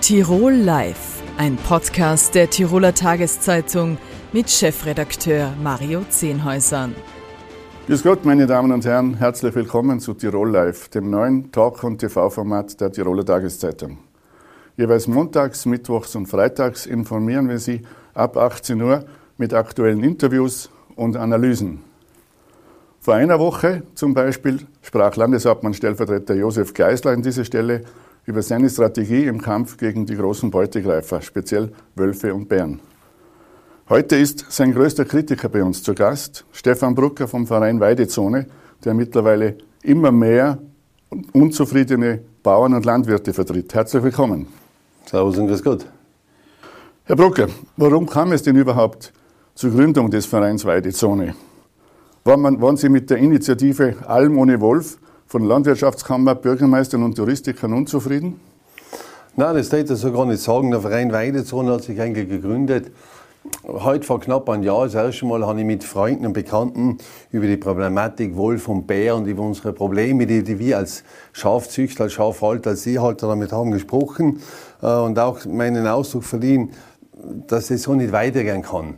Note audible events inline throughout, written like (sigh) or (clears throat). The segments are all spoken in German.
Tirol Live, ein Podcast der Tiroler Tageszeitung mit Chefredakteur Mario Zehnhäusern. Grüß Gott, meine Damen und Herren, herzlich willkommen zu Tirol Live, dem neuen Talk- und TV-Format der Tiroler Tageszeitung. Jeweils montags, mittwochs und freitags informieren wir Sie ab 18 Uhr mit aktuellen Interviews und Analysen. Vor einer Woche zum Beispiel sprach Landeshauptmann Stellvertreter Josef Geisler an dieser Stelle über seine Strategie im Kampf gegen die großen Beutegreifer, speziell Wölfe und Bären. Heute ist sein größter Kritiker bei uns zu Gast, Stefan Brucker vom Verein Weidezone, der mittlerweile immer mehr unzufriedene Bauern und Landwirte vertritt. Herzlich willkommen. Servus und grüß Gott. Herr Brucker, warum kam es denn überhaupt zur Gründung des Vereins Weidezone? Waren Sie mit der Initiative Alm ohne Wolf von Landwirtschaftskammer, Bürgermeistern und Touristikern unzufrieden? Nein, das darf ich so gar nicht sagen. Der Verein Weidezone hat sich eigentlich gegründet. Heute vor knapp einem Jahr, das erste Mal, habe ich mit Freunden und Bekannten über die Problematik Wolf und Bär und über unsere Probleme, die, die wir als Schafzüchter, als Schafhalter, als Seehalter damit haben, gesprochen äh, und auch meinen Ausdruck verliehen, dass es so nicht weitergehen kann.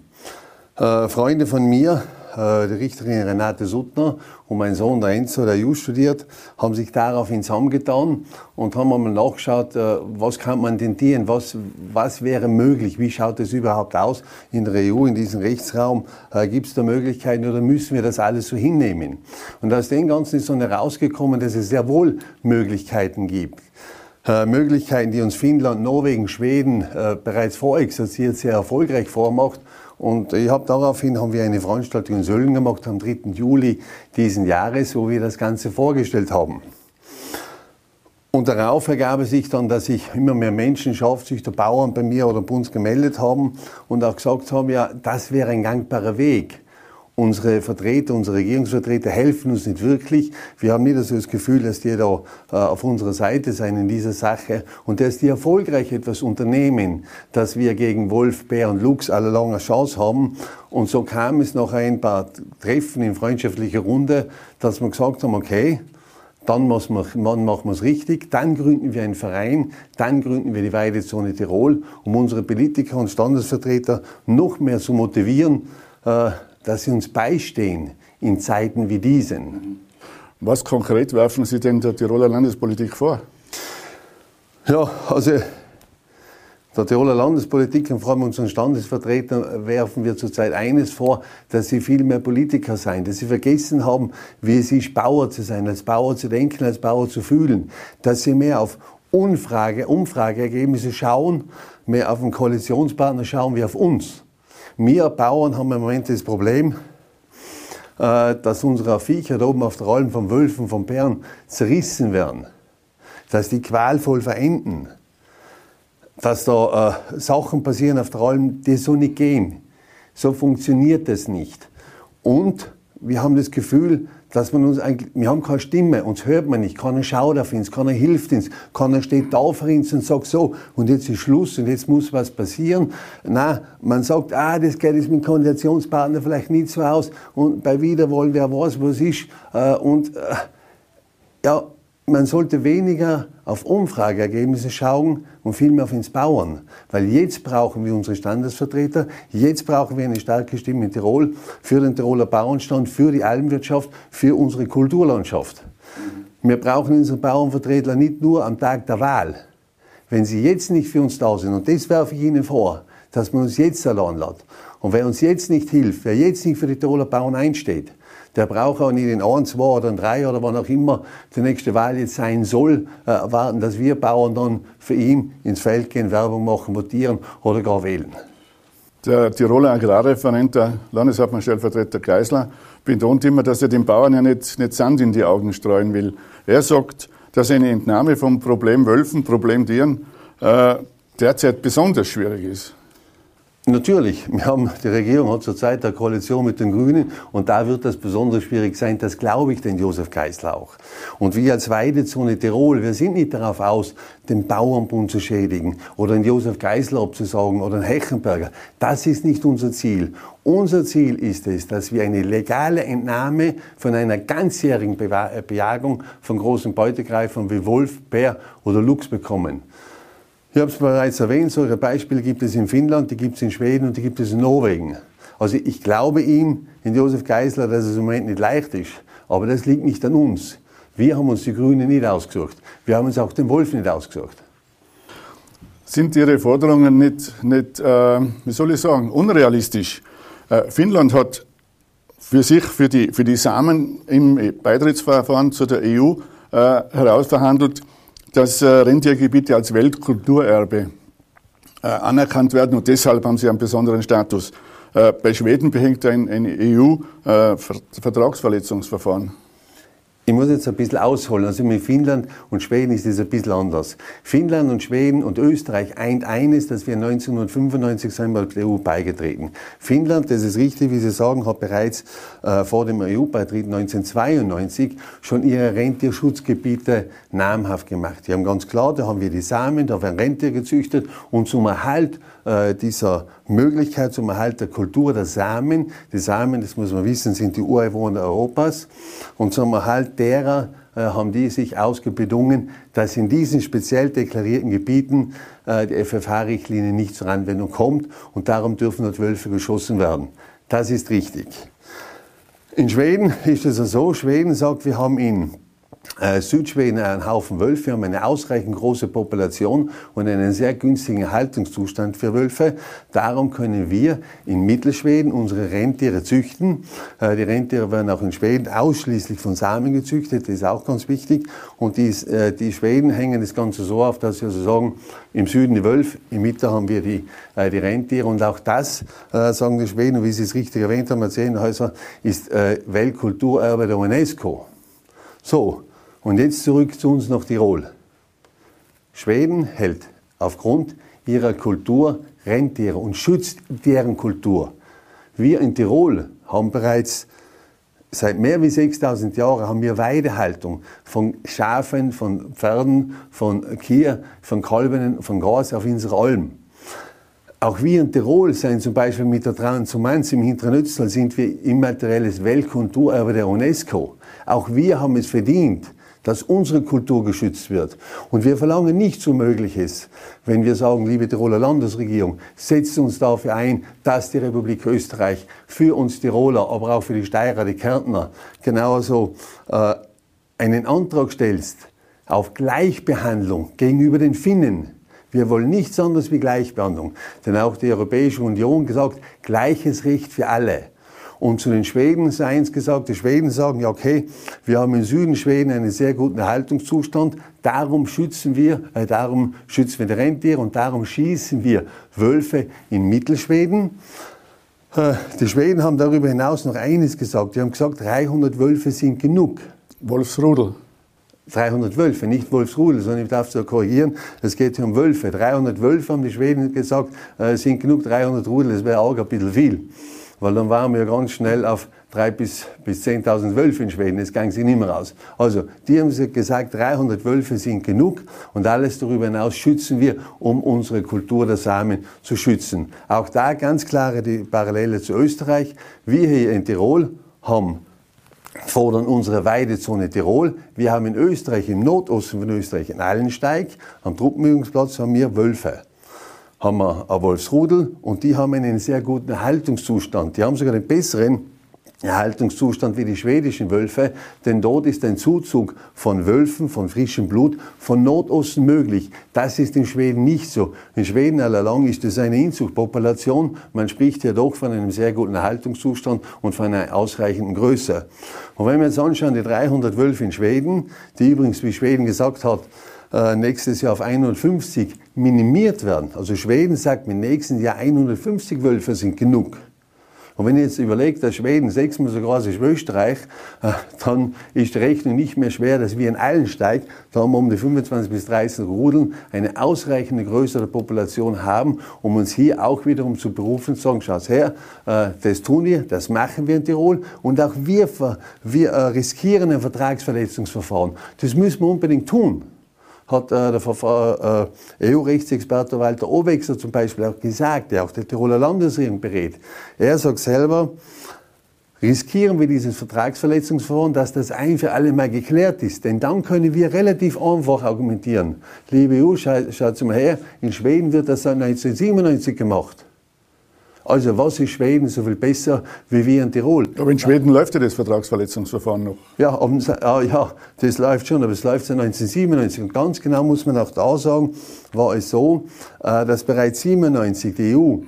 Äh, Freunde von mir die Richterin Renate Suttner und mein Sohn, der Enzo, der Just studiert, haben sich daraufhin zusammengetan und haben einmal nachgeschaut, äh, was kann man tentieren, was, was wäre möglich, wie schaut es überhaupt aus in der EU, in diesem Rechtsraum, äh, gibt es da Möglichkeiten oder müssen wir das alles so hinnehmen? Und aus dem Ganzen ist dann herausgekommen, dass es sehr wohl Möglichkeiten gibt. Äh, Möglichkeiten, die uns Finnland, Norwegen, Schweden äh, bereits vorexerziert, sehr erfolgreich vormacht und ich habe daraufhin haben wir eine Veranstaltung in Sölden gemacht am 3. Juli diesen Jahres, wo wir das Ganze vorgestellt haben. Und darauf ergab es sich dann, dass sich immer mehr Menschen, Schafzüchter, Bauern bei mir oder bei uns gemeldet haben und auch gesagt haben, ja, das wäre ein gangbarer Weg unsere Vertreter, unsere Regierungsvertreter helfen uns nicht wirklich. Wir haben nicht so das Gefühl, dass die da äh, auf unserer Seite sein in dieser Sache und dass die erfolgreich etwas unternehmen, dass wir gegen Wolf, Bär und Luchs alle lange Chance haben. Und so kam es nach ein paar Treffen in freundschaftlicher Runde, dass wir gesagt haben, okay, dann machen wir es richtig, dann gründen wir einen Verein, dann gründen wir die Weidezone Tirol, um unsere Politiker und Standesvertreter noch mehr zu motivieren, äh, dass Sie uns beistehen in Zeiten wie diesen. Was konkret werfen Sie denn der Tiroler Landespolitik vor? Ja, also der Tiroler Landespolitik und vor allem unseren Standesvertretern werfen wir zurzeit eines vor, dass sie viel mehr Politiker sein, dass sie vergessen haben, wie es ist, Bauer zu sein, als Bauer zu denken, als Bauer zu fühlen, dass sie mehr auf Umfrage, Umfrageergebnisse schauen, mehr auf den Koalitionspartner schauen wie auf uns. Wir Bauern haben im Moment das Problem, äh, dass unsere Viecher da oben auf der Alm von Wölfen, von Bären zerrissen werden. Dass die qualvoll verenden. Dass da äh, Sachen passieren auf der Alm, die so nicht gehen. So funktioniert das nicht. Und wir haben das Gefühl, dass man uns eigentlich, wir haben keine Stimme, uns hört man nicht, keiner schaut auf uns, keiner hilft uns, keiner steht da für uns und sagt so, und jetzt ist Schluss und jetzt muss was passieren. Na, man sagt, ah, das geht jetzt mit Koordinationspartner vielleicht nicht so aus und bei Wiederwollen, wer weiß, was ist, äh, und, äh, ja, man sollte weniger auf Umfrageergebnisse schauen und vielmehr auf ins Bauern. Weil jetzt brauchen wir unsere Standesvertreter, jetzt brauchen wir eine starke Stimme in Tirol für den Tiroler Bauernstand, für die Almwirtschaft, für unsere Kulturlandschaft. Wir brauchen unsere Bauernvertreter nicht nur am Tag der Wahl. Wenn sie jetzt nicht für uns da sind, und das werfe ich Ihnen vor, dass man uns jetzt allein lässt. Und wer uns jetzt nicht hilft, wer jetzt nicht für die Tiroler Bauern einsteht, der braucht auch nicht in ein, zwei oder drei oder wann auch immer die nächste Wahl jetzt sein soll, äh, erwarten, dass wir Bauern dann für ihn ins Feld gehen, Werbung machen, votieren oder gar wählen. Der Tiroler Agrarreferent, der Landeshauptmann-Stellvertreter Geisler, betont immer, dass er den Bauern ja nicht, nicht Sand in die Augen streuen will. Er sagt, dass eine Entnahme vom Problem Wölfen, Problem Tieren äh, derzeit besonders schwierig ist. Natürlich, (laughs) wir haben, die Regierung hat zurzeit eine Koalition mit den Grünen und da wird das besonders schwierig sein. Das glaube ich den Josef Geisler auch. Und wir als Weidezone Tirol, wir sind nicht darauf aus, den Bauernbund zu schädigen oder den Josef Geisler abzusagen oder den Hechenberger. Das ist nicht unser Ziel. Unser Ziel ist es, dass wir eine legale Entnahme von einer ganzjährigen Bejagung von großen Beutegreifern wie Wolf, Bär oder Luchs bekommen. Ich habe es bereits erwähnt, solche Beispiele gibt es in Finnland, die gibt es in Schweden und die gibt es in Norwegen. Also ich glaube ihm, in Josef Geisler, dass es im Moment nicht leicht ist. Aber das liegt nicht an uns. Wir haben uns die Grünen nicht ausgesucht. Wir haben uns auch den Wolf nicht ausgesucht. Sind Ihre Forderungen nicht, nicht äh, wie soll ich sagen, unrealistisch? Äh, Finnland hat für sich, für die, für die Samen im Beitrittsverfahren zu der EU äh, herausverhandelt, dass äh, Rentiergebiete als Weltkulturerbe äh, anerkannt werden und deshalb haben sie einen besonderen Status. Äh, bei Schweden behängt ein, ein EU-Vertragsverletzungsverfahren. Ich muss jetzt ein bisschen ausholen. Also mit Finnland und Schweden ist es ein bisschen anders. Finnland und Schweden und Österreich eint eines, dass wir 1995 sind wir der EU beigetreten. Finnland, das ist richtig, wie Sie sagen, hat bereits äh, vor dem EU-Beitritt 1992 schon ihre Rentierschutzgebiete namhaft gemacht. Die haben ganz klar, da haben wir die Samen, da werden Rentier gezüchtet und zum Erhalt äh, dieser Möglichkeit zum Erhalt der Kultur der Samen. Die Samen, das muss man wissen, sind die Ureinwohner Europas. Und zum Erhalt derer äh, haben die sich ausgebedungen, dass in diesen speziell deklarierten Gebieten äh, die FFH-Richtlinie nicht zur Anwendung kommt und darum dürfen dort Wölfe geschossen werden. Das ist richtig. In Schweden ist es so, Schweden sagt, wir haben in Südschweden einen Haufen Wölfe. Wir haben eine ausreichend große Population und einen sehr günstigen Haltungszustand für Wölfe. Darum können wir in Mittelschweden unsere Rentiere züchten. Äh, die Rentiere werden auch in Schweden ausschließlich von Samen gezüchtet. Das ist auch ganz wichtig. Und die, äh, die Schweden hängen das Ganze so auf, dass sie also sagen, im Süden die Wölfe, im Mitte haben wir die, die Rentiere. Und auch das, sagen die Schweden, wie Sie es richtig erwähnt haben, Zehn ist Weltkulturerbe der UNESCO. So, und jetzt zurück zu uns nach Tirol. Schweden hält aufgrund ihrer Kultur Rentiere und schützt deren Kultur. Wir in Tirol haben bereits seit mehr wie 6000 Jahren haben wir Weidehaltung von Schafen, von Pferden, von Kier, von Kalben, von Gras auf unserer Alm. Auch wir in Tirol sind zum Beispiel mit der Transhumanz im Hinternütztal sind wir immaterielles Weltkulturerbe der UNESCO. Auch wir haben es verdient, dass unsere Kultur geschützt wird. Und wir verlangen nichts Unmögliches, wenn wir sagen, liebe Tiroler Landesregierung, setzt uns dafür ein, dass die Republik Österreich für uns Tiroler, aber auch für die Steirer, die Kärntner, genauso äh, einen Antrag stellst auf Gleichbehandlung gegenüber den Finnen. Wir wollen nichts anderes wie Gleichbehandlung. Denn auch die Europäische Union gesagt, gleiches Recht für alle. Und zu den Schweden sei eins gesagt, die Schweden sagen, ja okay, wir haben im Süden Schweden einen sehr guten Erhaltungszustand, darum schützen wir, äh, darum schützen wir die Rentiere und darum schießen wir Wölfe in Mittelschweden. Äh, die Schweden haben darüber hinaus noch eines gesagt. Die haben gesagt, 300 Wölfe sind genug. Wolfsrudel. 300 Wölfe, nicht Wolfsrudel, sondern ich darf es korrigieren, es geht hier um Wölfe. 300 Wölfe haben die Schweden gesagt, äh, sind genug, 300 Rudel, das wäre auch ein bisschen viel weil dann waren wir ganz schnell auf 3.000 bis, bis 10.000 Wölfe in Schweden, das ging sie nicht mehr aus. Also, die haben gesagt, 300 Wölfe sind genug und alles darüber hinaus schützen wir, um unsere Kultur der Samen zu schützen. Auch da ganz klare die Parallele zu Österreich. Wir hier in Tirol haben fordern unsere Weidezone Tirol. Wir haben in Österreich, im Nordosten von Österreich, in Allensteig, am Truppenübungsplatz haben wir Wölfe haben wir ein Wolfsrudel und die haben einen sehr guten Erhaltungszustand. Die haben sogar einen besseren Erhaltungszustand wie die schwedischen Wölfe, denn dort ist ein Zuzug von Wölfen, von frischem Blut, von Nordosten möglich. Das ist in Schweden nicht so. In Schweden allalong ist es eine Inzuchtpopulation. Man spricht ja doch von einem sehr guten Erhaltungszustand und von einer ausreichenden Größe. Und wenn wir jetzt anschauen, die 300 Wölfe in Schweden, die übrigens, wie Schweden gesagt hat, nächstes Jahr auf 150 minimiert werden. Also Schweden sagt, im nächsten Jahr 150 Wölfe sind genug. Und wenn ihr jetzt überlegt, dass Schweden sechsmal so groß ist wie Österreich, äh, dann ist die Rechnung nicht mehr schwer, dass wir in Allensteig, da haben wir um die 25 bis 30 Rudeln, eine ausreichende größere Population haben, um uns hier auch wiederum zu berufen, zu sagen, schaut her, äh, das tun wir, das machen wir in Tirol und auch wir, wir riskieren ein Vertragsverletzungsverfahren. Das müssen wir unbedingt tun hat äh, der äh, EU-Rechtsexperte Walter Obexer zum Beispiel auch gesagt, der auch die Tiroler Landesregierung berät. Er sagt selber, riskieren wir dieses Vertragsverletzungsverfahren, dass das ein für alle Mal geklärt ist. Denn dann können wir relativ einfach argumentieren. Liebe EU, schaut, schaut mal her, in Schweden wird das seit 1997 gemacht. Also was ist Schweden so viel besser wie wir in Tirol? Aber in Schweden läuft ja das Vertragsverletzungsverfahren noch. Ja, ah, ja, das läuft schon, aber es läuft seit 1997. Und ganz genau muss man auch da sagen, war es so, äh, dass bereits 1997 die EU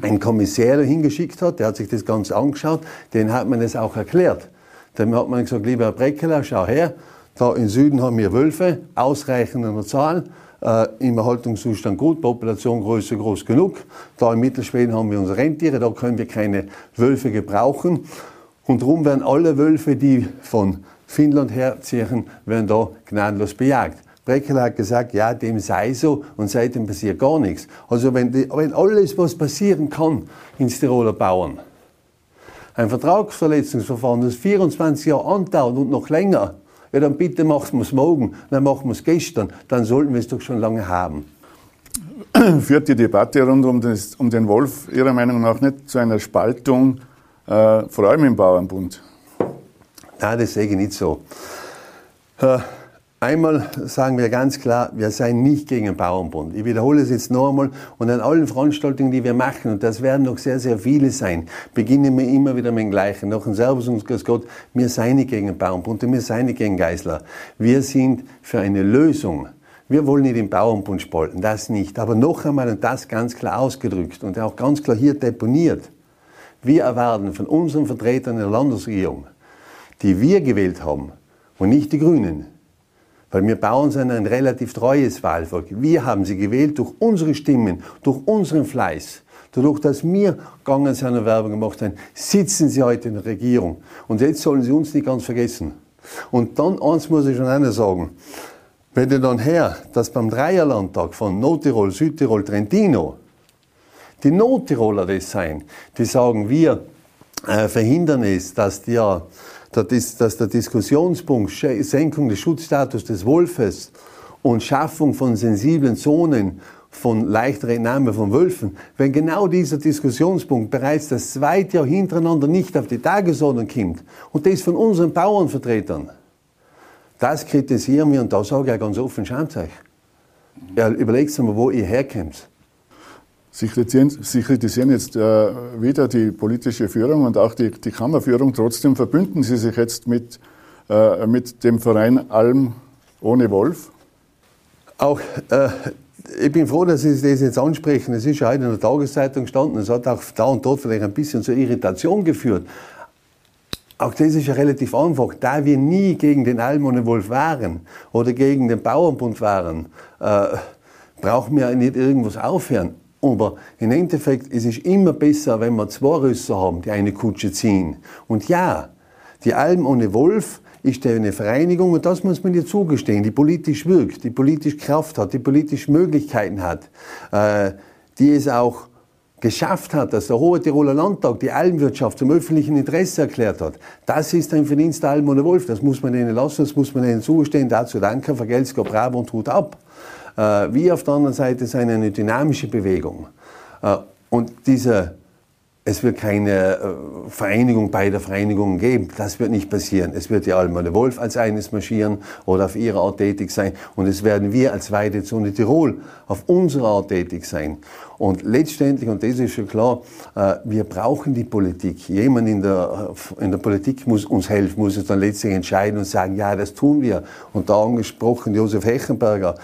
einen Kommissär hingeschickt hat, der hat sich das Ganze angeschaut, den hat man es auch erklärt. Dann hat man gesagt, lieber Herr Breckeler, schau her, da im Süden haben wir Wölfe, ausreichend in der Zahl, äh, im Erhaltungszustand gut, Populationgröße groß genug. Da in Mittelschweden haben wir unsere Rentiere, da können wir keine Wölfe gebrauchen. Und darum werden alle Wölfe, die von Finnland herziehen, werden da gnadenlos bejagt. Breckel hat gesagt, ja, dem sei so und seitdem passiert gar nichts. Also wenn, die, wenn alles, was passieren kann, ins Tiroler Bauern, ein Vertragsverletzungsverfahren, das 24 Jahre andauert und noch länger, ja, dann bitte machen wir es morgen, dann machen wir es gestern, dann sollten wir es doch schon lange haben. (clears throat) Führt die Debatte rund um, das, um den Wolf Ihrer Meinung nach nicht zu einer Spaltung, äh, vor allem im Bauernbund? Nein, das sehe ich nicht so. Äh, Einmal sagen wir ganz klar, wir seien nicht gegen den Bauernbund. Ich wiederhole es jetzt noch einmal und an allen Veranstaltungen, die wir machen, und das werden noch sehr, sehr viele sein, beginnen wir immer wieder mit dem Gleichen. Noch ein Servus und Grüß Gott, wir seien nicht gegen den Bauernbund und wir seien nicht gegen Geisler. Wir sind für eine Lösung. Wir wollen nicht den Bauernbund spalten, das nicht. Aber noch einmal und das ganz klar ausgedrückt und auch ganz klar hier deponiert. Wir erwarten von unseren Vertretern der Landesregierung, die wir gewählt haben und nicht die Grünen, weil wir Bauern sind ein relativ treues Wahlvolk. Wir haben sie gewählt durch unsere Stimmen, durch unseren Fleiß. Dadurch, dass wir gegangen sind und Werbung gemacht haben, sitzen sie heute in der Regierung. Und jetzt sollen sie uns nicht ganz vergessen. Und dann, eins muss ich schon einer sagen. Wenn ihr dann her, dass beim Dreierlandtag von Nordtirol, Südtirol, Trentino, die Nordtiroler das sein, die sagen, wir äh, verhindern es, dass die ja dass der Diskussionspunkt Senkung des Schutzstatus des Wolfes und Schaffung von sensiblen Zonen von leichter Entnahme von Wölfen, wenn genau dieser Diskussionspunkt bereits das zweite Jahr hintereinander nicht auf die Tagesordnung kommt und das von unseren Bauernvertretern, das kritisieren wir und da sage ich auch ganz offen, schaut euch. Ja, überlegt mal, wo ihr herkommt. Sie kritisieren, Sie kritisieren jetzt äh, wieder die politische Führung und auch die, die, Kammerführung. Trotzdem verbünden Sie sich jetzt mit, äh, mit dem Verein Alm ohne Wolf. Auch äh, ich bin froh, dass Sie das jetzt ansprechen. Es ist ja heute in der Tageszeitung gestanden. Es hat auch da und dort vielleicht ein bisschen zur Irritation geführt. Auch das ist ja relativ einfach. Da wir nie gegen den Alm ohne Wolf waren oder gegen den Bauernbund waren, äh, brauchen wir nicht irgendwas aufhören. Aber im Endeffekt ist es immer besser, wenn wir zwei Rösser haben, die eine Kutsche ziehen. Und ja, die Alm ohne Wolf ist eine Vereinigung und das muss man ihr zugestehen, die politisch wirkt, die politisch Kraft hat, die politisch Möglichkeiten hat, äh, die es auch geschafft hat, dass der Hohe Tiroler Landtag die Almwirtschaft zum öffentlichen Interesse erklärt hat. Das ist ein Verdienst der Alm ohne Wolf. Das muss man ihnen lassen, das muss man ihnen zugestehen. Dazu danke, vergelt's bravo und tut ab. Äh, wie auf der anderen Seite ist eine dynamische Bewegung. Äh, und diese es wird keine äh, Vereinigung beider Vereinigungen geben. Das wird nicht passieren. Es wird die Almane Wolf als eines marschieren oder auf ihre Art tätig sein. Und es werden wir als Weidezone Tirol auf unsere Art tätig sein. Und letztendlich, und das ist schon klar, äh, wir brauchen die Politik. Jemand in der, äh, in der Politik muss uns helfen, muss es dann letztlich entscheiden und sagen, ja, das tun wir. Und da angesprochen, Josef Hechenberger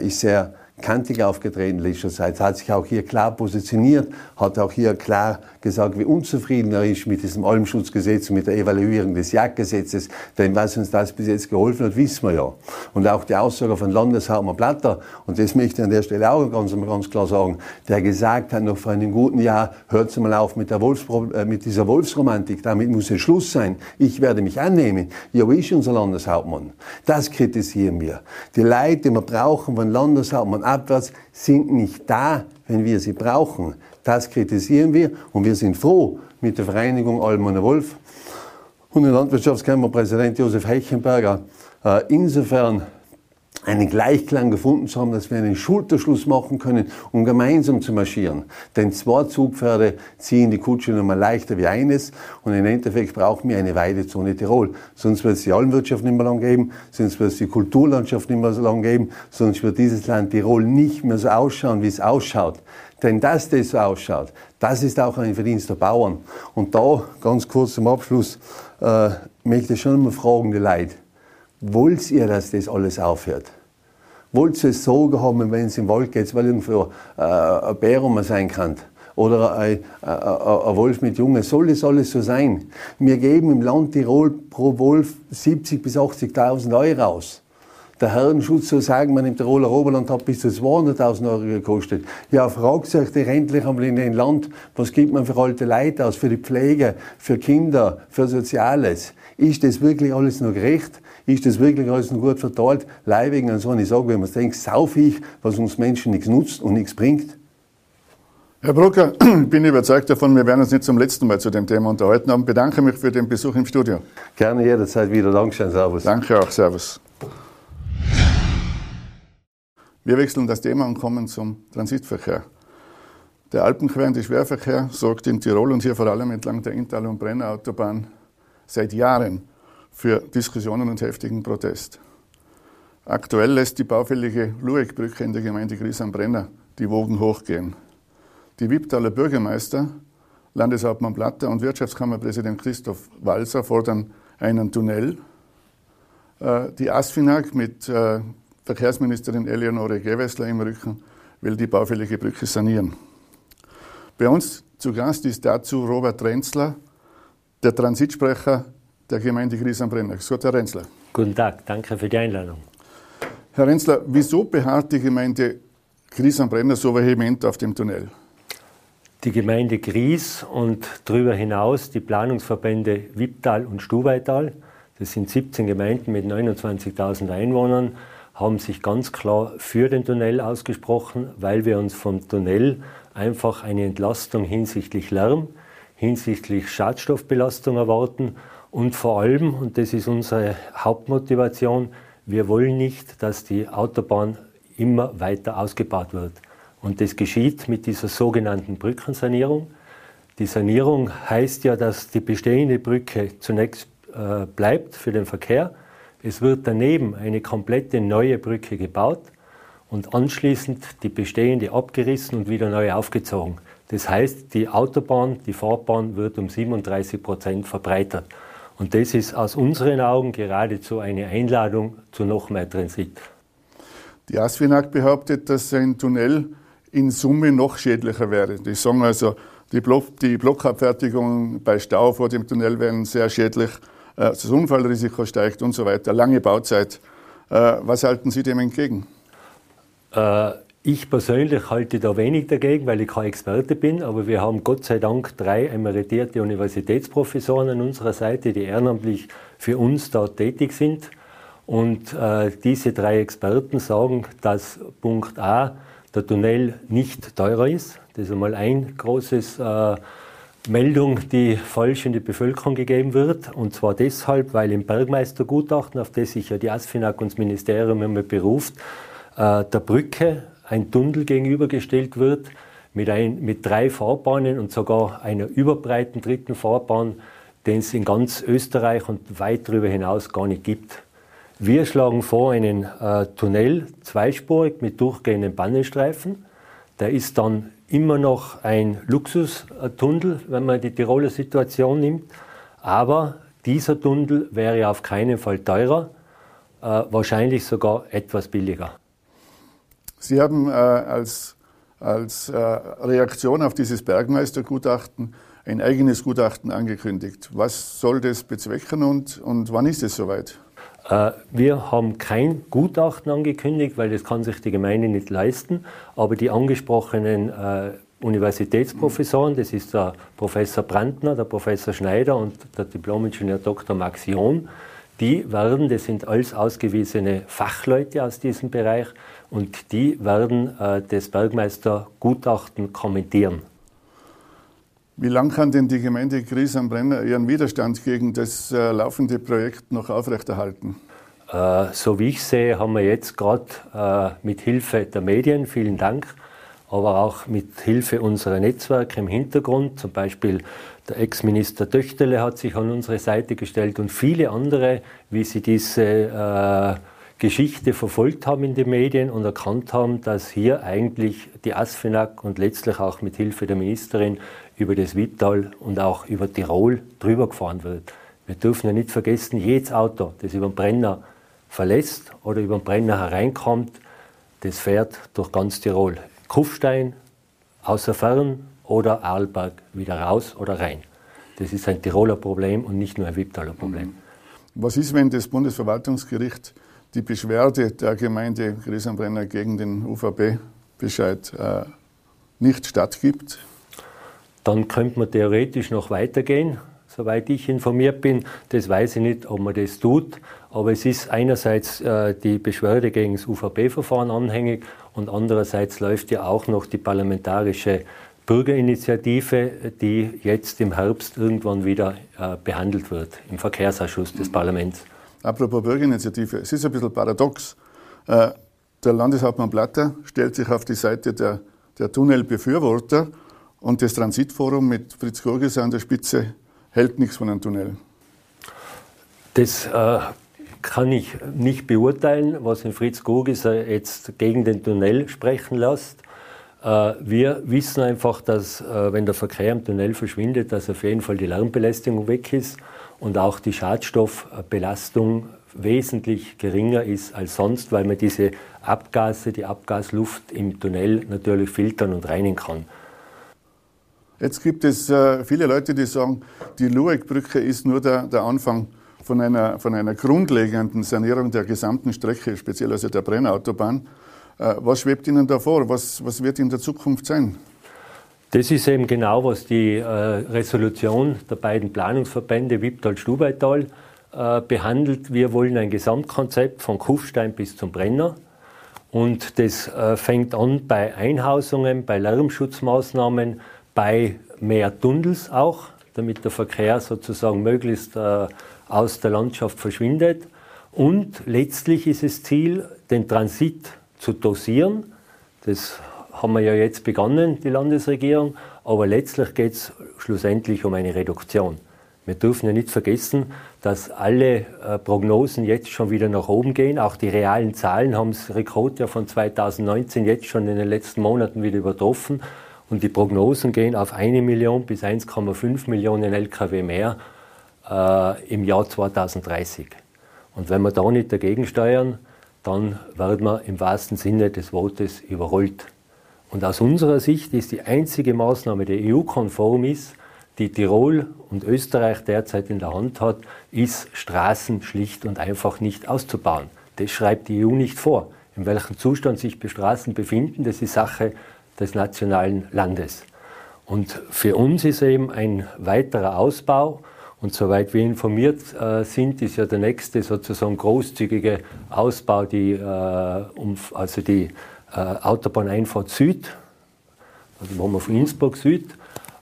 ist sehr kantig aufgetreten in letzter Zeit, hat sich auch hier klar positioniert, hat auch hier klar gesagt, wie unzufrieden er ist mit diesem Almschutzgesetz und mit der Evaluierung des Jagdgesetzes. Denn was uns das bis jetzt geholfen hat, wissen wir ja. Und auch die Aussage von Landeshauptmann Platter, und das möchte ich an der Stelle auch ganz, ganz klar sagen, der gesagt hat, noch vor einem guten Jahr, hört mal auf mit, der Wolfspro äh, mit dieser Wolfsromantik, damit muss es Schluss sein. Ich werde mich annehmen. Ja, wo ist unser Landeshauptmann? Das kritisieren wir. Die Leute, die wir brauchen von Landeshauptmann abwärts, sind nicht da, wenn wir sie brauchen. Das kritisieren wir und wir sind froh mit der Vereinigung Almoner Wolf und dem Landwirtschaftskammerpräsident Josef Heichenberger. Äh, insofern einen Gleichklang gefunden zu haben, dass wir einen Schulterschluss machen können, um gemeinsam zu marschieren. Denn zwei Zugpferde ziehen die Kutsche nochmal leichter wie eines und im Endeffekt brauchen wir eine Weidezone Tirol. Sonst wird es die Almwirtschaft nicht mehr lang geben, sonst wird es die Kulturlandschaft nicht mehr so lang geben, sonst wird dieses Land Tirol nicht mehr so ausschauen, wie es ausschaut. Denn dass das so ausschaut, das ist auch ein Verdienst der Bauern. Und da, ganz kurz zum Abschluss, äh, möchte ich schon mal fragen, die Leute, wollt ihr, dass das alles aufhört? Wollt ihr es Sorge haben, wenn es im Wald geht, weil irgendwo äh, ein Bär sein kann? Oder ein, ein, ein, Wolf mit Jungen. Soll das alles so sein? Wir geben im Land Tirol pro Wolf 70.000 bis 80.000 Euro aus. Der Herrenschutz, so sagen man im Tiroler Oberland, hat bis zu 200.000 Euro gekostet. Ja, fragt sich die Rentler einmal in den Land, was gibt man für alte Leute aus, für die Pflege, für Kinder, für Soziales? Ist das wirklich alles noch gerecht? Ist das wirklich alles noch gut verteilt? Leibwegen und so. Und ich sage, wenn man es denkt, saufig, was uns Menschen nichts nutzt und nichts bringt. Herr Brucker, ich (clears throat) bin überzeugt davon, wir werden uns nicht zum letzten Mal zu dem Thema unterhalten haben. Ich bedanke mich für den Besuch im Studio. Gerne jederzeit wieder. Dankeschön. Servus. Danke auch. Servus. Wir wechseln das Thema und kommen zum Transitverkehr. Der alpenquerende Schwerverkehr sorgt in Tirol und hier vor allem entlang der Inntal- und Brennerautobahn seit Jahren für Diskussionen und heftigen Protest. Aktuell lässt die baufällige Lueckbrücke in der Gemeinde Gries am Brenner die Wogen hochgehen. Die Wipptaler Bürgermeister, Landeshauptmann Platter und Wirtschaftskammerpräsident Christoph Walser fordern einen Tunnel. Äh, die ASFINAG mit äh, Verkehrsministerin Eleonore Gewessler im Rücken will die baufällige Brücke sanieren. Bei uns zu Gast ist dazu Robert Renzler, der Transitsprecher der Gemeinde Gries am Brenner. Gut, Herr Renzler. Guten Tag, danke für die Einladung. Herr Renzler, wieso beharrt die Gemeinde Gries am Brenner so vehement auf dem Tunnel? Die Gemeinde Gries und darüber hinaus die Planungsverbände Wipptal und Stubaital, das sind 17 Gemeinden mit 29.000 Einwohnern, haben sich ganz klar für den Tunnel ausgesprochen, weil wir uns vom Tunnel einfach eine Entlastung hinsichtlich Lärm, hinsichtlich Schadstoffbelastung erwarten und vor allem, und das ist unsere Hauptmotivation, wir wollen nicht, dass die Autobahn immer weiter ausgebaut wird. Und das geschieht mit dieser sogenannten Brückensanierung. Die Sanierung heißt ja, dass die bestehende Brücke zunächst äh, bleibt für den Verkehr. Es wird daneben eine komplette neue Brücke gebaut und anschließend die bestehende abgerissen und wieder neu aufgezogen. Das heißt, die Autobahn, die Fahrbahn wird um 37 Prozent verbreitert. Und das ist aus unseren Augen geradezu eine Einladung zu noch mehr Transit. Die ASFINAG behauptet, dass ein Tunnel in Summe noch schädlicher wäre. Die sagen also, die, Block, die Blockabfertigung bei Stau vor dem Tunnel wäre sehr schädlich, das Unfallrisiko steigt und so weiter, lange Bauzeit. Äh, was halten Sie dem entgegen? Äh, ich persönlich halte da wenig dagegen, weil ich kein Experte bin, aber wir haben Gott sei Dank drei emeritierte Universitätsprofessoren an unserer Seite, die ehrenamtlich für uns dort tätig sind. Und äh, diese drei Experten sagen, dass Punkt A, der Tunnel nicht teurer ist. Das ist einmal ein großes äh, Meldung, die falsch in die Bevölkerung gegeben wird. Und zwar deshalb, weil im Bergmeistergutachten, auf das sich ja die ASFINAG und das Ministerium immer beruft, äh, der Brücke ein Tunnel gegenübergestellt wird mit, ein, mit drei Fahrbahnen und sogar einer überbreiten dritten Fahrbahn, den es in ganz Österreich und weit darüber hinaus gar nicht gibt. Wir schlagen vor einen äh, Tunnel, zweispurig mit durchgehenden Bannenstreifen. Der ist dann immer noch ein Luxustunnel, wenn man die Tiroler Situation nimmt. Aber dieser Tunnel wäre auf keinen Fall teurer, äh, wahrscheinlich sogar etwas billiger. Sie haben äh, als, als äh, Reaktion auf dieses Bergmeistergutachten ein eigenes Gutachten angekündigt. Was soll das bezwecken und, und wann ist es soweit? Äh, wir haben kein Gutachten angekündigt, weil das kann sich die Gemeinde nicht leisten. Aber die angesprochenen äh, Universitätsprofessoren, das ist der Professor Brandner, der Professor Schneider und der Diplomingenieur Dr. Max John, die werden, das sind alles ausgewiesene Fachleute aus diesem Bereich, und die werden äh, das Bergmeistergutachten kommentieren. Wie lange kann denn die Gemeinde Gries am Brenner ihren Widerstand gegen das äh, laufende Projekt noch aufrechterhalten? Äh, so wie ich sehe, haben wir jetzt gerade äh, mit Hilfe der Medien, vielen Dank, aber auch mit Hilfe unserer Netzwerke im Hintergrund, zum Beispiel der Ex-Minister Töchterle hat sich an unsere Seite gestellt und viele andere, wie sie diese äh, Geschichte verfolgt haben in den Medien und erkannt haben, dass hier eigentlich die ASFINAG und letztlich auch mit Hilfe der Ministerin über das Wittal und auch über Tirol drüber gefahren wird. Wir dürfen ja nicht vergessen, jedes Auto, das über den Brenner verlässt oder über den Brenner hereinkommt, das fährt durch ganz Tirol. Kufstein, außer Fern oder Arlberg wieder raus oder rein. Das ist ein Tiroler Problem und nicht nur ein Wipptaler Problem. Was ist, wenn das Bundesverwaltungsgericht die Beschwerde der Gemeinde Griesenbrenner gegen den UVB-Bescheid äh, nicht stattgibt? Dann könnte man theoretisch noch weitergehen. Soweit ich informiert bin, das weiß ich nicht, ob man das tut. Aber es ist einerseits äh, die Beschwerde gegen das UVB-Verfahren anhängig und andererseits läuft ja auch noch die parlamentarische Bürgerinitiative, die jetzt im Herbst irgendwann wieder äh, behandelt wird im Verkehrsausschuss des Parlaments. Apropos Bürgerinitiative, es ist ein bisschen paradox. Äh, der Landeshauptmann Blatter stellt sich auf die Seite der, der Tunnelbefürworter und das Transitforum mit Fritz Gorges an der Spitze hält nichts von einem Tunnel. Das äh, kann ich nicht beurteilen, was in Fritz Gorgeser jetzt gegen den Tunnel sprechen lässt. Äh, wir wissen einfach, dass äh, wenn der Verkehr im Tunnel verschwindet, dass auf jeden Fall die Lärmbelästigung weg ist und auch die Schadstoffbelastung wesentlich geringer ist als sonst, weil man diese Abgase, die Abgasluft im Tunnel natürlich filtern und reinigen kann. Jetzt gibt es äh, viele Leute, die sagen, die Lueckbrücke ist nur der, der Anfang von einer, von einer grundlegenden Sanierung der gesamten Strecke, speziell also der Brennautobahn. Äh, was schwebt Ihnen da vor? Was, was wird in der Zukunft sein? Das ist eben genau, was die äh, Resolution der beiden Planungsverbände Wipptal-Stubaital äh, behandelt. Wir wollen ein Gesamtkonzept von Kufstein bis zum Brenner. Und das äh, fängt an bei Einhausungen, bei Lärmschutzmaßnahmen, bei mehr Tunnels auch, damit der Verkehr sozusagen möglichst äh, aus der Landschaft verschwindet. Und letztlich ist es Ziel, den Transit zu dosieren. Das haben wir ja jetzt begonnen, die Landesregierung, aber letztlich geht es schlussendlich um eine Reduktion. Wir dürfen ja nicht vergessen, dass alle äh, Prognosen jetzt schon wieder nach oben gehen. Auch die realen Zahlen haben das Rekordjahr von 2019 jetzt schon in den letzten Monaten wieder übertroffen. Und die Prognosen gehen auf eine Million bis 1,5 Millionen Lkw mehr äh, im Jahr 2030. Und wenn wir da nicht dagegen steuern, dann werden wir im wahrsten Sinne des Wortes überrollt. Und aus unserer Sicht ist die einzige Maßnahme, die EU-konform ist, die Tirol und Österreich derzeit in der Hand hat, ist, Straßen schlicht und einfach nicht auszubauen. Das schreibt die EU nicht vor. In welchem Zustand sich die Straßen befinden, das ist Sache des nationalen Landes. Und für uns ist eben ein weiterer Ausbau, und soweit wir informiert äh, sind, ist ja der nächste sozusagen großzügige Ausbau, die, äh, um, also die äh, Autobahneinfahrt Süd, also wo wir von Innsbruck Süd,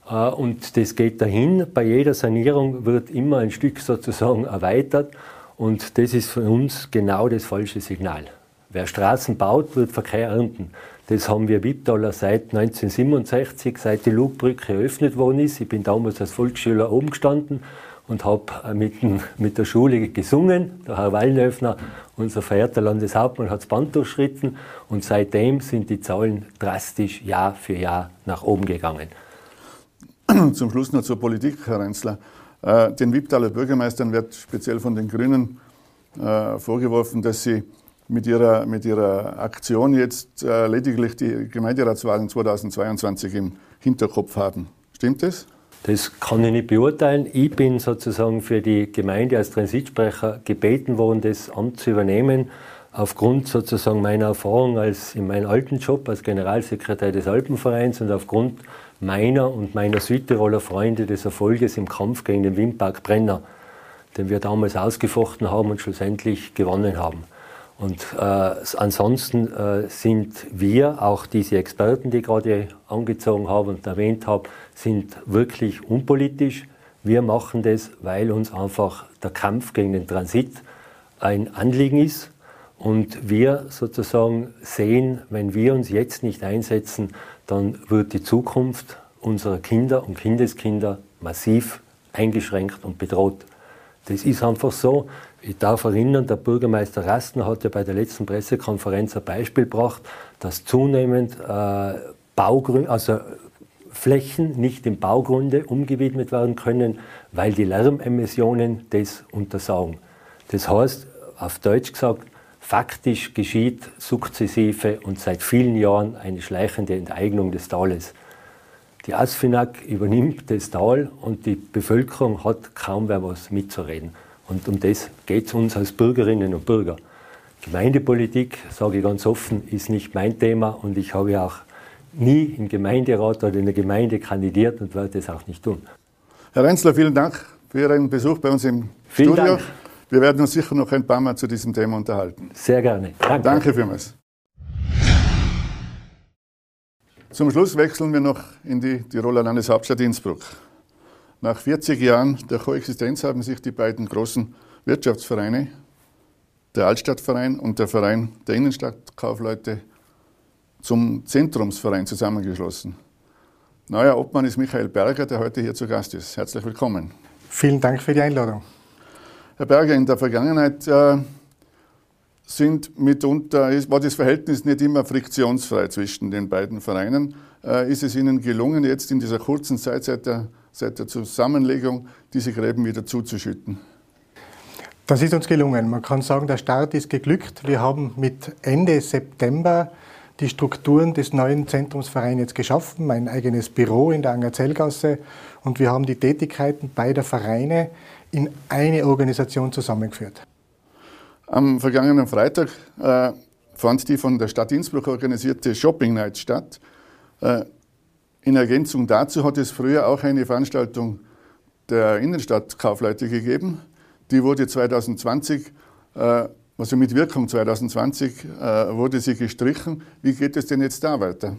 äh, und das geht dahin. Bei jeder Sanierung wird immer ein Stück sozusagen erweitert und das ist für uns genau das falsche Signal. Wer Straßen baut, wird Verkehr ernten. Das haben wir Wipptaler seit 1967, seit die Lugbrücke eröffnet worden ist. Ich bin damals als Volksschüler oben gestanden und habe äh, mit, mit, der Schule gesungen. Der Herr Wallnöfner, unser verehrter Landeshauptmann, hat das Band durchschritten und seitdem sind die Zahlen drastisch Jahr für Jahr nach oben gegangen. (clears throat) Zum Schluss noch zur Politik, Herr Renzler. Äh, den Wipptaler Bürgermeistern wird speziell von den Grünen äh, vorgeworfen, dass sie mit ihrer, mit ihrer Aktion jetzt lediglich die Gemeinderatswahlen 2022 im Hinterkopf haben. Stimmt das? Das kann ich nicht beurteilen. Ich bin sozusagen für die Gemeinde als Transitsprecher gebeten worden, das Amt zu übernehmen, aufgrund sozusagen meiner Erfahrung als in meinem alten Job als Generalsekretär des Alpenvereins und aufgrund meiner und meiner Südtiroler Freunde des Erfolges im Kampf gegen den Windpark Brenner, den wir damals ausgefochten haben und schlussendlich gewonnen haben. Und äh, ansonsten äh, sind wir, auch diese Experten, die ich gerade angezogen habe und erwähnt habe, sind wirklich unpolitisch. Wir machen das, weil uns einfach der Kampf gegen den Transit ein Anliegen ist und wir sozusagen sehen, wenn wir uns jetzt nicht einsetzen, dann wird die Zukunft unserer Kinder und Kindeskinder massiv eingeschränkt und bedroht. Das ist einfach so. Ich darf erinnern, der Bürgermeister Rasten hat ja bei der letzten Pressekonferenz ein Beispiel gebracht, dass zunehmend äh, Baugrün, also Flächen nicht im Baugrunde umgewidmet werden können, weil die Lärmemissionen das untersagen. Das heißt, auf Deutsch gesagt, faktisch geschieht sukzessive und seit vielen Jahren eine schleichende Enteignung des Tales. Die Asfinag übernimmt das Tal und die Bevölkerung hat kaum mehr was mitzureden. Und um das geht es uns als Bürgerinnen und Bürger. Gemeindepolitik, sage ich ganz offen, ist nicht mein Thema und ich habe ja auch nie im Gemeinderat oder in der Gemeinde kandidiert und werde das auch nicht tun. Herr Renzler, vielen Dank für Ihren Besuch bei uns im vielen Studio. Dank. Wir werden uns sicher noch ein paar Mal zu diesem Thema unterhalten. Sehr gerne. Danke. Danke vielmals. Zum Schluss wechseln wir noch in die Tiroler Landeshauptstadt Innsbruck. Nach 40 Jahren der Koexistenz haben sich die beiden großen Wirtschaftsvereine, der Altstadtverein und der Verein der Innenstadtkaufleute, zum Zentrumsverein zusammengeschlossen. Neuer Obmann ist Michael Berger, der heute hier zu Gast ist. Herzlich willkommen. Vielen Dank für die Einladung. Herr Berger, in der Vergangenheit äh, sind mitunter, war das Verhältnis nicht immer friktionsfrei zwischen den beiden Vereinen. Äh, ist es Ihnen gelungen, jetzt in dieser kurzen Zeit seit der, seit der Zusammenlegung diese Gräben wieder zuzuschütten? Das ist uns gelungen. Man kann sagen, der Start ist geglückt. Wir haben mit Ende September die Strukturen des neuen Zentrumsvereins jetzt geschaffen, ein eigenes Büro in der Angerzellgasse und wir haben die Tätigkeiten beider Vereine in eine Organisation zusammengeführt. Am vergangenen Freitag äh, fand die von der Stadt Innsbruck organisierte Shopping Night statt. Äh, in Ergänzung dazu hat es früher auch eine Veranstaltung der Innenstadtkaufleute gegeben. Die wurde 2020, äh, also mit Wirkung 2020, äh, wurde sie gestrichen. Wie geht es denn jetzt da weiter?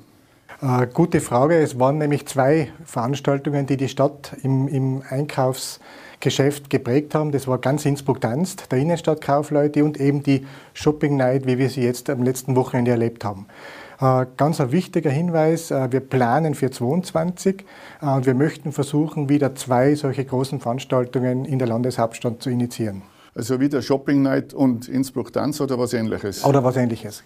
Äh, gute Frage. Es waren nämlich zwei Veranstaltungen, die die Stadt im, im Einkaufs Geschäft geprägt haben. Das war ganz Innsbruck tanzt, der Innenstadtkaufleute und eben die Shopping Night, wie wir sie jetzt am letzten Wochenende erlebt haben. Äh, ganz ein wichtiger Hinweis, äh, wir planen für 22 äh, und wir möchten versuchen, wieder zwei solche großen Veranstaltungen in der Landeshauptstadt zu initiieren. Also wieder Shopping Night und Innsbruck Tanz oder was ähnliches? Oder was ähnliches.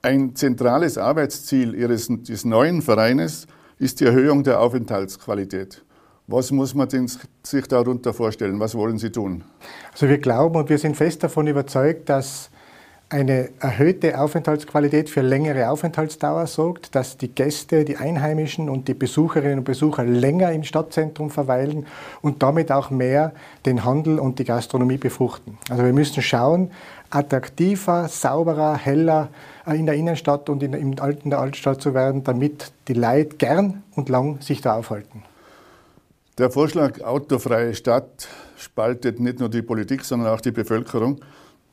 Ein zentrales Arbeitsziel Ihres, des neuen Vereines ist die Erhöhung der Aufenthaltsqualität. Was muss man sich darunter vorstellen? Was wollen Sie tun? Also wir glauben und wir sind fest davon überzeugt, dass eine erhöhte Aufenthaltsqualität für längere Aufenthaltsdauer sorgt, dass die Gäste, die Einheimischen und die Besucherinnen und Besucher länger im Stadtzentrum verweilen und damit auch mehr den Handel und die Gastronomie befruchten. Also wir müssen schauen, attraktiver, sauberer, heller in der Innenstadt und in, der Altstadt zu werden, damit die Leute gern und lang sich da aufhalten. Der Vorschlag Autofreie Stadt spaltet nicht nur die Politik, sondern auch die Bevölkerung.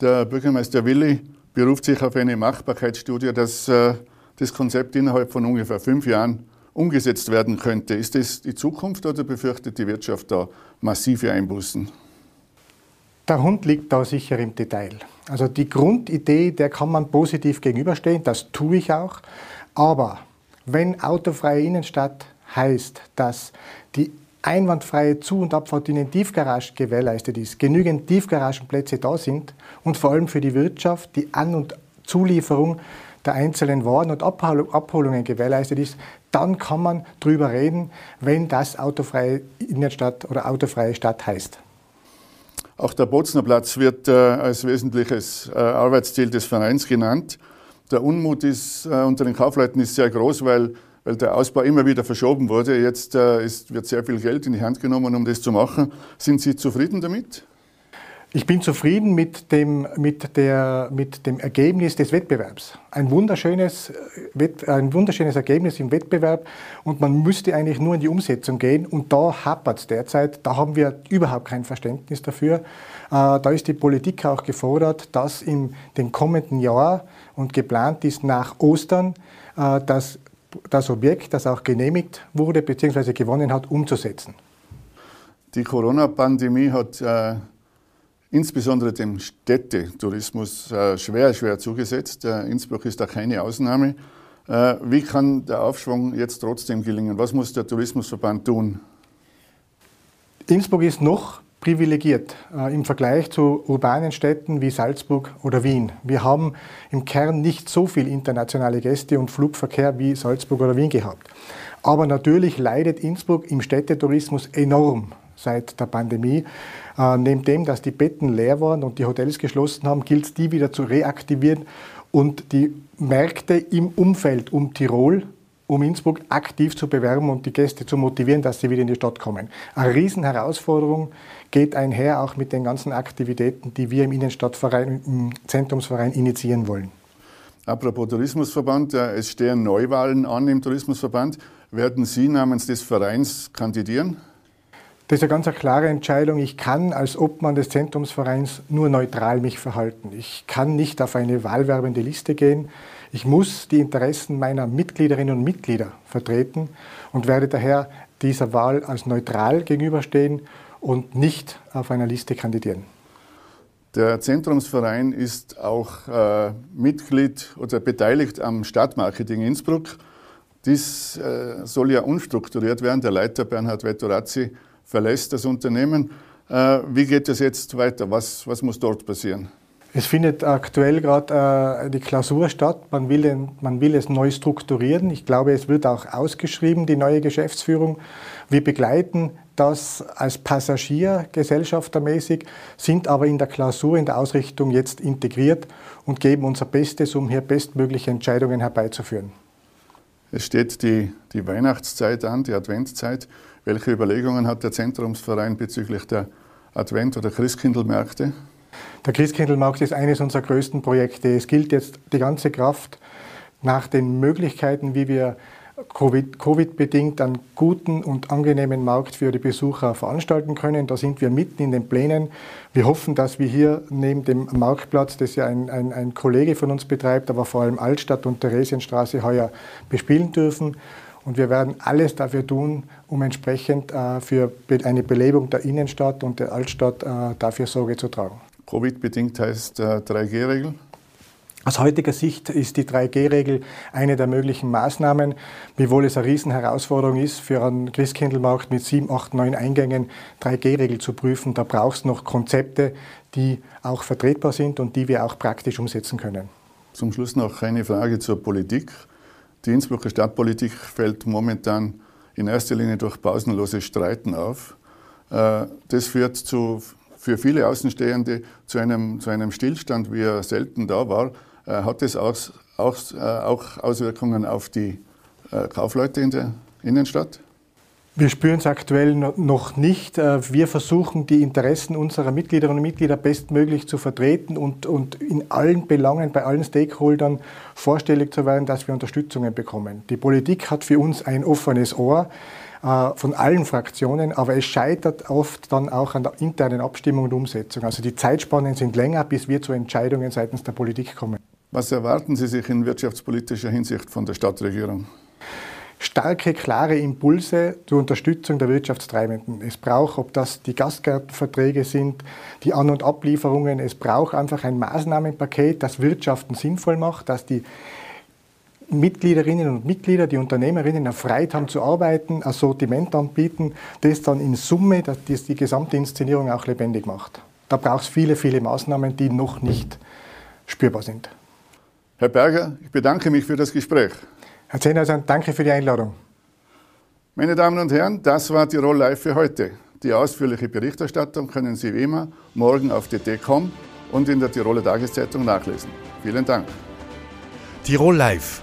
Der Bürgermeister Willi beruft sich auf eine Machbarkeitsstudie, dass äh, das Konzept innerhalb von ungefähr fünf Jahren umgesetzt werden könnte. Ist das die Zukunft oder befürchtet die Wirtschaft da massive Einbußen? Der Hund liegt da sicher im Detail. Also die Grundidee, der kann man positiv gegenüberstehen, das tue ich auch. Aber wenn autofreie Innenstadt heißt, dass die einwandfreie Zu- und Abfahrt in den Tiefgaragen gewährleistet ist, genügend Tiefgaragenplätze da sind und vor allem für die Wirtschaft die An- und Zulieferung der einzelnen Waren und Abholungen gewährleistet ist, dann kann man darüber reden, wenn das autofreie Innenstadt oder autofreie Stadt heißt. Auch der Bozner Platz wird äh, als wesentliches äh, Arbeitsziel des Vereins genannt. Der Unmut ist, äh, unter den Kaufleuten ist sehr groß, weil weil der Ausbau immer wieder verschoben wurde. Jetzt äh, ist, wird sehr viel Geld in die Hand genommen, um das zu machen. Sind Sie zufrieden damit? Ich bin zufrieden mit dem, mit, der, mit dem Ergebnis des Wettbewerbs. Ein wunderschönes, äh, ein wunderschönes Ergebnis im Wettbewerb und man müsste eigentlich nur in die Umsetzung gehen und da hapert es derzeit. Da haben wir überhaupt kein Verständnis dafür. Äh, da ist die Politik auch gefordert, dass in dem kommenden Jahr und geplant ist nach Ostern, dass das Objekt, das auch genehmigt wurde bzw. gewonnen hat, umzusetzen. Die Corona-Pandemie hat äh, insbesondere dem Städtetourismus äh, schwer, schwer zugesetzt. Innsbruck ist da keine Ausnahme. Wie kann der Aufschwung jetzt trotzdem gelingen? Was muss der Tourismusverband tun? Innsbruck ist noch privilegiert äh, im Vergleich zu urbanen Städten wie Salzburg oder Wien. Wir haben im Kern nicht so viel internationale Gäste und Flugverkehr wie Salzburg oder Wien gehabt. Aber natürlich leidet Innsbruck im Städtetourismus enorm seit der Pandemie. Äh, neben dem, dass die Betten leer waren und die Hotels geschlossen haben, gilt es, die wieder zu reaktivieren und die Märkte im Umfeld um Tirol um Innsbruck aktiv zu bewerben und die Gäste zu motivieren, dass sie wieder in die Stadt kommen. Eine Riesenherausforderung geht einher auch mit den ganzen Aktivitäten, die wir im Innenstadtverein, im Zentrumsverein initiieren wollen. Apropos Tourismusverband, es stehen Neuwahlen an im Tourismusverband. Werden Sie namens des Vereins kandidieren? Das ist eine ganz klare Entscheidung. Ich kann als Obmann des Zentrumsvereins nur neutral mich verhalten. Ich kann nicht auf eine wahlwerbende Liste gehen. Ich muss die Interessen meiner Mitgliederinnen und Mitglieder vertreten und werde daher dieser Wahl als neutral gegenüberstehen und nicht auf einer Liste kandidieren. Der Zentrumsverein ist auch äh, Mitglied oder beteiligt am Stadtmarketing Innsbruck. Dies äh, soll ja unstrukturiert werden. Der Leiter Bernhard Vettorazzi verlässt das Unternehmen. Äh, wie geht es jetzt weiter? Was, was muss dort passieren? Es findet aktuell gerade äh, die Klausur statt. Man will, den, man will es neu strukturieren. Ich glaube, es wird auch ausgeschrieben, die neue Geschäftsführung. Wir begleiten das als Passagier gesellschaftermäßig, sind aber in der Klausur, in der Ausrichtung jetzt integriert und geben unser Bestes, um hier bestmögliche Entscheidungen herbeizuführen. Es steht die, die Weihnachtszeit an, die Adventzeit. Welche Überlegungen hat der Zentrumsverein bezüglich der Advent- oder Christkindlmärkte? Der Christkindlmarkt ist eines unserer größten Projekte. Es gilt jetzt die ganze Kraft nach den Möglichkeiten, wie wir Covid-bedingt einen guten und angenehmen Markt für die Besucher veranstalten können. Da sind wir mitten in den Plänen. Wir hoffen, dass wir hier neben dem Marktplatz, das ja ein, ein, ein Kollege von uns betreibt, aber vor allem Altstadt und Theresienstraße heuer bespielen dürfen. Und wir werden alles dafür tun, um entsprechend äh, für eine Belebung der Innenstadt und der Altstadt äh, dafür Sorge zu tragen. Covid-bedingt heißt äh, 3G-Regel? Aus heutiger Sicht ist die 3G-Regel eine der möglichen Maßnahmen, wiewohl es eine Riesenherausforderung ist, für einen Christkindlmarkt mit 7, 8, 9 Eingängen 3G-Regel zu prüfen. Da braucht es noch Konzepte, die auch vertretbar sind und die wir auch praktisch umsetzen können. Zum Schluss noch eine Frage zur Politik. Die Innsbrucker Stadtpolitik fällt momentan in erster Linie durch pausenloses Streiten auf. Äh, das führt zu, für viele Außenstehende zu einem, zu einem Stillstand, wie er selten da war. Äh, hat das auch, auch, äh, auch Auswirkungen auf die äh, Kaufleute in der Innenstadt? Wir spüren es aktuell noch nicht. Wir versuchen, die Interessen unserer Mitgliederinnen und Mitglieder bestmöglich zu vertreten und, und in allen Belangen, bei allen Stakeholdern vorstellig zu werden, dass wir Unterstützungen bekommen. Die Politik hat für uns ein offenes Ohr von allen Fraktionen, aber es scheitert oft dann auch an der internen Abstimmung und Umsetzung. Also die Zeitspannen sind länger, bis wir zu Entscheidungen seitens der Politik kommen. Was erwarten Sie sich in wirtschaftspolitischer Hinsicht von der Stadtregierung? starke, klare Impulse zur Unterstützung der Wirtschaftstreibenden. Es braucht, ob das die Gastgartenverträge sind, die An- und Ablieferungen, es braucht einfach ein Maßnahmenpaket, das Wirtschaften sinnvoll macht, dass die Mitgliederinnen und Mitglieder, die Unternehmerinnen erfreut haben zu arbeiten, ein Sortiment anbieten, das dann in Summe das die gesamte Inszenierung auch lebendig macht. Da braucht es viele, viele Maßnahmen, die noch nicht spürbar sind. Herr Berger, ich bedanke mich für das Gespräch. Herr Zehnhauser, danke für die Einladung. Meine Damen und Herren, das war Tirol Live für heute. Die ausführliche Berichterstattung können Sie wie immer morgen auf dt.com und in der Tiroler Tageszeitung nachlesen. Vielen Dank. Tirol Live,